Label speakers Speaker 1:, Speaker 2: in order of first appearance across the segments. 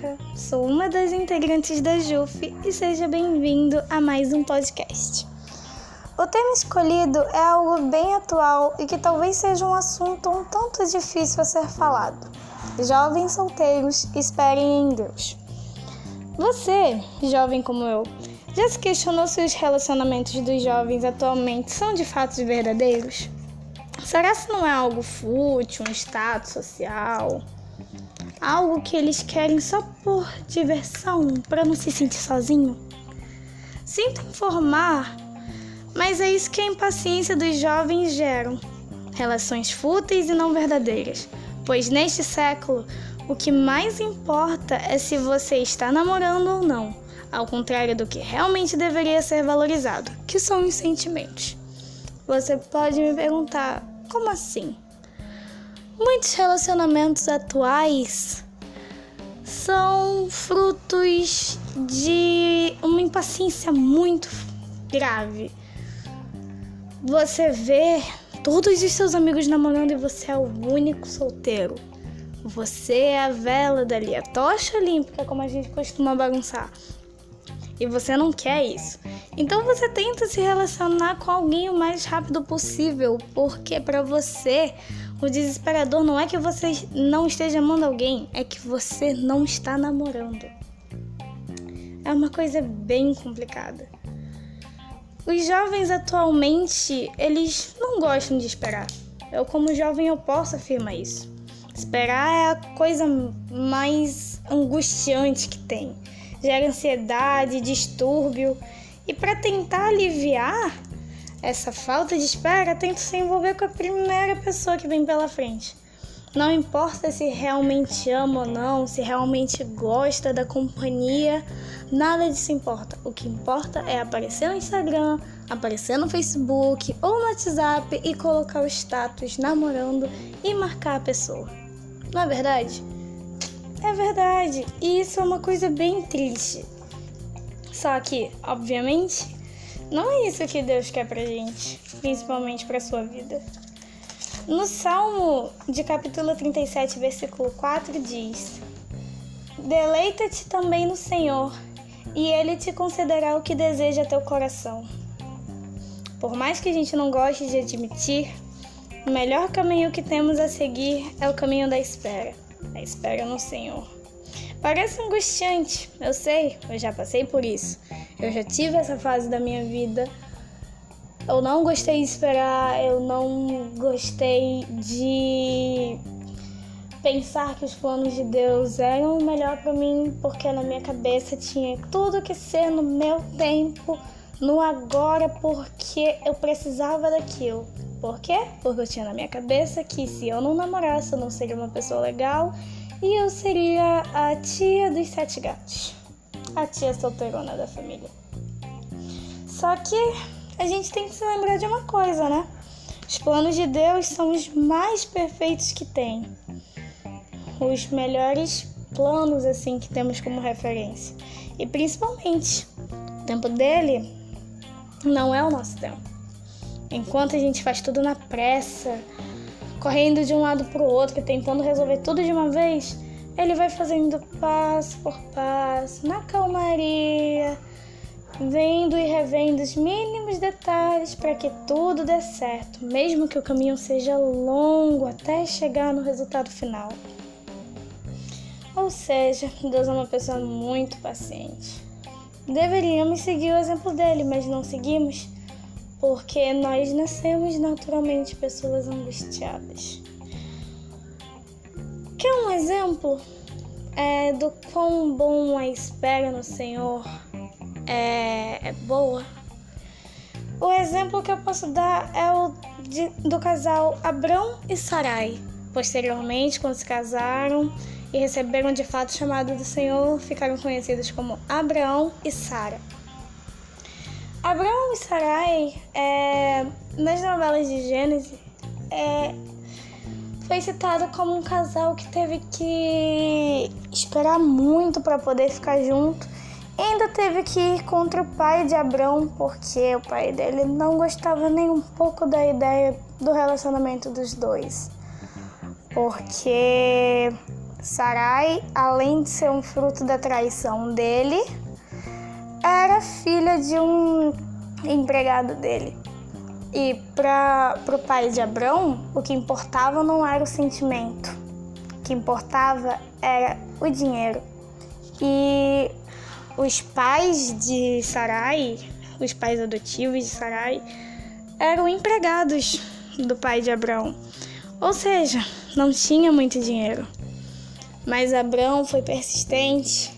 Speaker 1: Bianca, sou uma das integrantes da JUF e seja bem-vindo a mais um podcast. O tema escolhido é algo bem atual e que talvez seja um assunto um tanto difícil a ser falado. Jovens solteiros esperem em Deus. Você, jovem como eu, já se questionou se os relacionamentos dos jovens atualmente são de fato verdadeiros? Será que não é algo fútil, um status social? Algo que eles querem só por diversão, para não se sentir sozinho? Sinto informar, mas é isso que a impaciência dos jovens geram. Relações fúteis e não verdadeiras. Pois neste século, o que mais importa é se você está namorando ou não, ao contrário do que realmente deveria ser valorizado, que são os sentimentos. Você pode me perguntar, como assim? Muitos relacionamentos atuais são frutos de uma impaciência muito grave. Você vê todos os seus amigos namorando e você é o único solteiro. Você é a vela dali, a tocha olímpica, como a gente costuma bagunçar. E você não quer isso. Então você tenta se relacionar com alguém o mais rápido possível, porque para você o desesperador não é que você não esteja amando alguém, é que você não está namorando. É uma coisa bem complicada. Os jovens atualmente, eles não gostam de esperar. Eu como jovem eu posso afirmar isso. Esperar é a coisa mais angustiante que tem. Gera ansiedade, distúrbio. E para tentar aliviar, essa falta de espera, tenta se envolver com a primeira pessoa que vem pela frente. Não importa se realmente ama ou não, se realmente gosta da companhia, nada disso importa. O que importa é aparecer no Instagram, aparecer no Facebook ou no WhatsApp e colocar o status namorando e marcar a pessoa. Não é verdade? É verdade, e isso é uma coisa bem triste. Só que, obviamente, não é isso que Deus quer pra gente, principalmente pra sua vida. No Salmo de capítulo 37, versículo 4 diz: Deleita-te também no Senhor, e ele te concederá o que deseja teu coração. Por mais que a gente não goste de admitir, o melhor caminho que temos a seguir é o caminho da espera a espera no Senhor. Parece angustiante, eu sei, eu já passei por isso. Eu já tive essa fase da minha vida. Eu não gostei de esperar, eu não gostei de pensar que os planos de Deus eram o melhor para mim, porque na minha cabeça tinha tudo que ser no meu tempo, no agora, porque eu precisava daquilo. Por quê? Porque eu tinha na minha cabeça que se eu não namorasse, eu não seria uma pessoa legal e eu seria a tia dos sete gatos, a tia solteirona da família. Só que a gente tem que se lembrar de uma coisa, né? Os planos de Deus são os mais perfeitos que tem. Os melhores planos assim que temos como referência. E principalmente, o tempo dele não é o nosso tempo. Enquanto a gente faz tudo na pressa, correndo de um lado para o outro, tentando resolver tudo de uma vez, ele vai fazendo passo por passo, na calmaria, vendo e revendo os mínimos detalhes para que tudo dê certo, mesmo que o caminho seja longo até chegar no resultado final. Ou seja, Deus é uma pessoa muito paciente. Deveríamos seguir o exemplo dele, mas não seguimos porque nós nascemos naturalmente pessoas angustiadas. Quer um exemplo é, do quão bom a espera no Senhor é, é boa? O exemplo que eu posso dar é o de, do casal Abrão e Sarai. Posteriormente, quando se casaram e receberam de fato o chamado do Senhor, ficaram conhecidos como Abraão e Sara. Abraão e Sarai, é, nas novelas de Gênesis, é, foi citado como um casal que teve que esperar muito para poder ficar junto. E ainda teve que ir contra o pai de Abraão, porque o pai dele não gostava nem um pouco da ideia do relacionamento dos dois. Porque Sarai, além de ser um fruto da traição dele, filha de um empregado dele. E para o pai de Abrão, o que importava não era o sentimento, o que importava era o dinheiro. E os pais de Sarai, os pais adotivos de Sarai, eram empregados do pai de Abrão. Ou seja, não tinha muito dinheiro. Mas Abrão foi persistente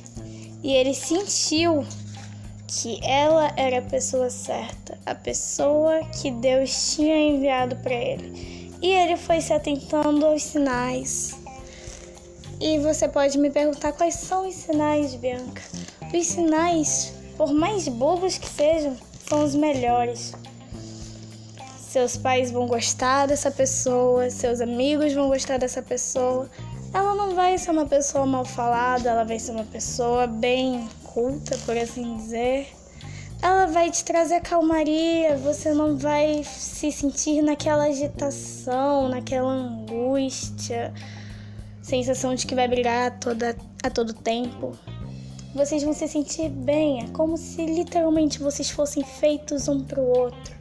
Speaker 1: e ele sentiu que ela era a pessoa certa, a pessoa que Deus tinha enviado para ele. E ele foi se atentando aos sinais. E você pode me perguntar quais são os sinais, Bianca? Os sinais, por mais bobos que sejam, são os melhores. Seus pais vão gostar dessa pessoa, seus amigos vão gostar dessa pessoa. Ela não vai ser uma pessoa mal falada, ela vai ser uma pessoa bem culta, por assim dizer. Ela vai te trazer calmaria, você não vai se sentir naquela agitação, naquela angústia, sensação de que vai brigar a, toda, a todo tempo. Vocês vão se sentir bem, é como se literalmente vocês fossem feitos um pro outro.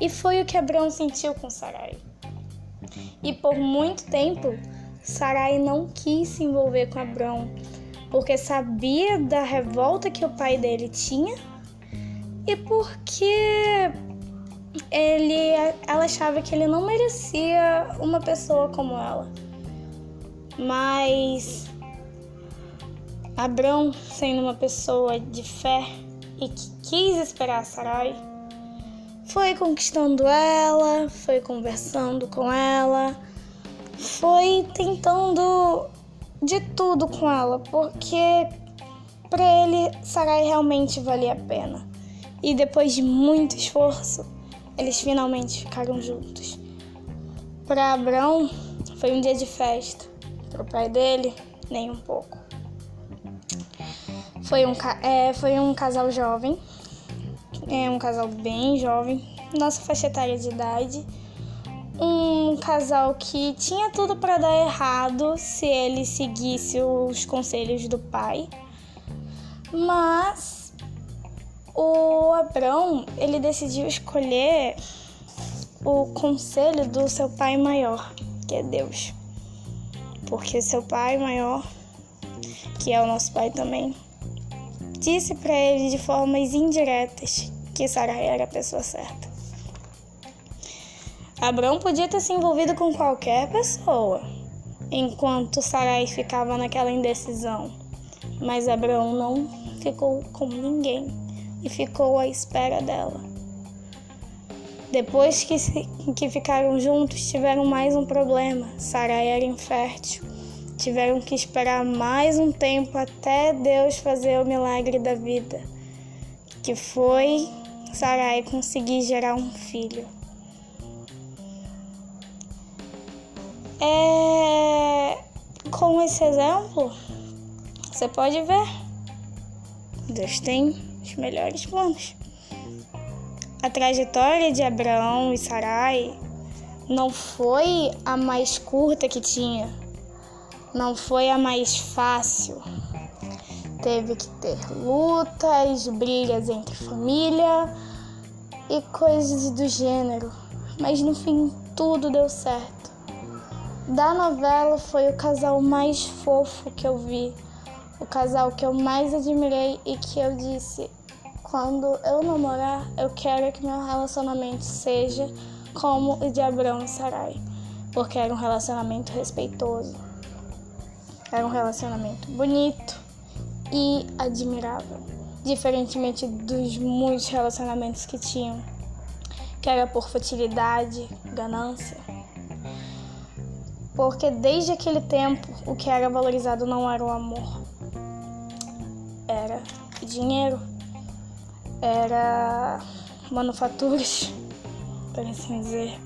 Speaker 1: E foi o que Abraão sentiu com Sarai. E por muito tempo, Sarai não quis se envolver com Abraão, porque sabia da revolta que o pai dele tinha e porque ele, ela achava que ele não merecia uma pessoa como ela. Mas Abrão, sendo uma pessoa de fé e que quis esperar Sarai, foi conquistando ela, foi conversando com ela, foi tentando de tudo com ela, porque para ele Sarai realmente valia a pena. E depois de muito esforço, eles finalmente ficaram juntos. Para Abraão foi um dia de festa, para o pai dele, nem um pouco. Foi um, é, foi um casal jovem, é um casal bem jovem, nossa faixa etária de idade. Um casal que tinha tudo para dar errado se ele seguisse os conselhos do pai. Mas o Abrão, ele decidiu escolher o conselho do seu pai maior, que é Deus. Porque seu pai maior, que é o nosso pai também, disse para ele de formas indiretas que Sarai era a pessoa certa. Abraão podia ter se envolvido com qualquer pessoa, enquanto Sarai ficava naquela indecisão, mas Abraão não ficou com ninguém e ficou à espera dela. Depois que, se, que ficaram juntos, tiveram mais um problema. Sarai era infértil. Tiveram que esperar mais um tempo até Deus fazer o milagre da vida, que foi Sarai conseguir gerar um filho. É... Com esse exemplo, você pode ver. Deus tem os melhores planos. A trajetória de Abraão e Sarai não foi a mais curta que tinha, não foi a mais fácil. Teve que ter lutas, brigas entre família e coisas do gênero, mas no fim tudo deu certo. Da novela foi o casal mais fofo que eu vi, o casal que eu mais admirei e que eu disse: quando eu namorar, eu quero que meu relacionamento seja como o de e Sarai, porque era um relacionamento respeitoso, era um relacionamento bonito e admirável, diferentemente dos muitos relacionamentos que tinham, que era por futilidade, ganância. Porque desde aquele tempo o que era valorizado não era o amor, era dinheiro era manufaturas, por assim dizer.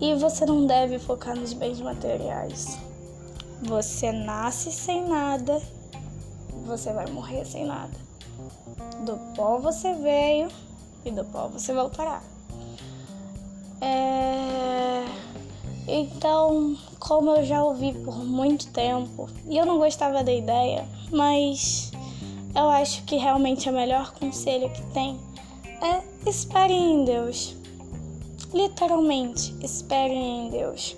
Speaker 1: E você não deve focar nos bens materiais. Você nasce sem nada, você vai morrer sem nada. Do pó você veio e do pó você voltará. É... Então, como eu já ouvi por muito tempo, e eu não gostava da ideia, mas eu acho que realmente o melhor conselho que tem é esperem em Deus. Literalmente, esperem em Deus.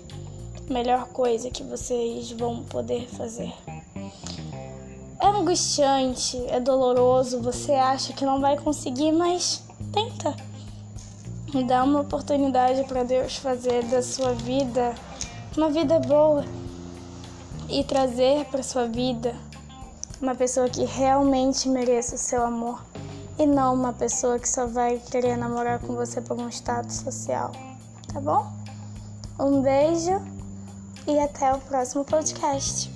Speaker 1: Melhor coisa que vocês vão poder fazer. É angustiante, é doloroso, você acha que não vai conseguir, mas tenta. Dá uma oportunidade para Deus fazer da sua vida uma vida boa e trazer para sua vida uma pessoa que realmente mereça o seu amor e não uma pessoa que só vai querer namorar com você por um status social, tá bom? Um beijo e até o próximo podcast.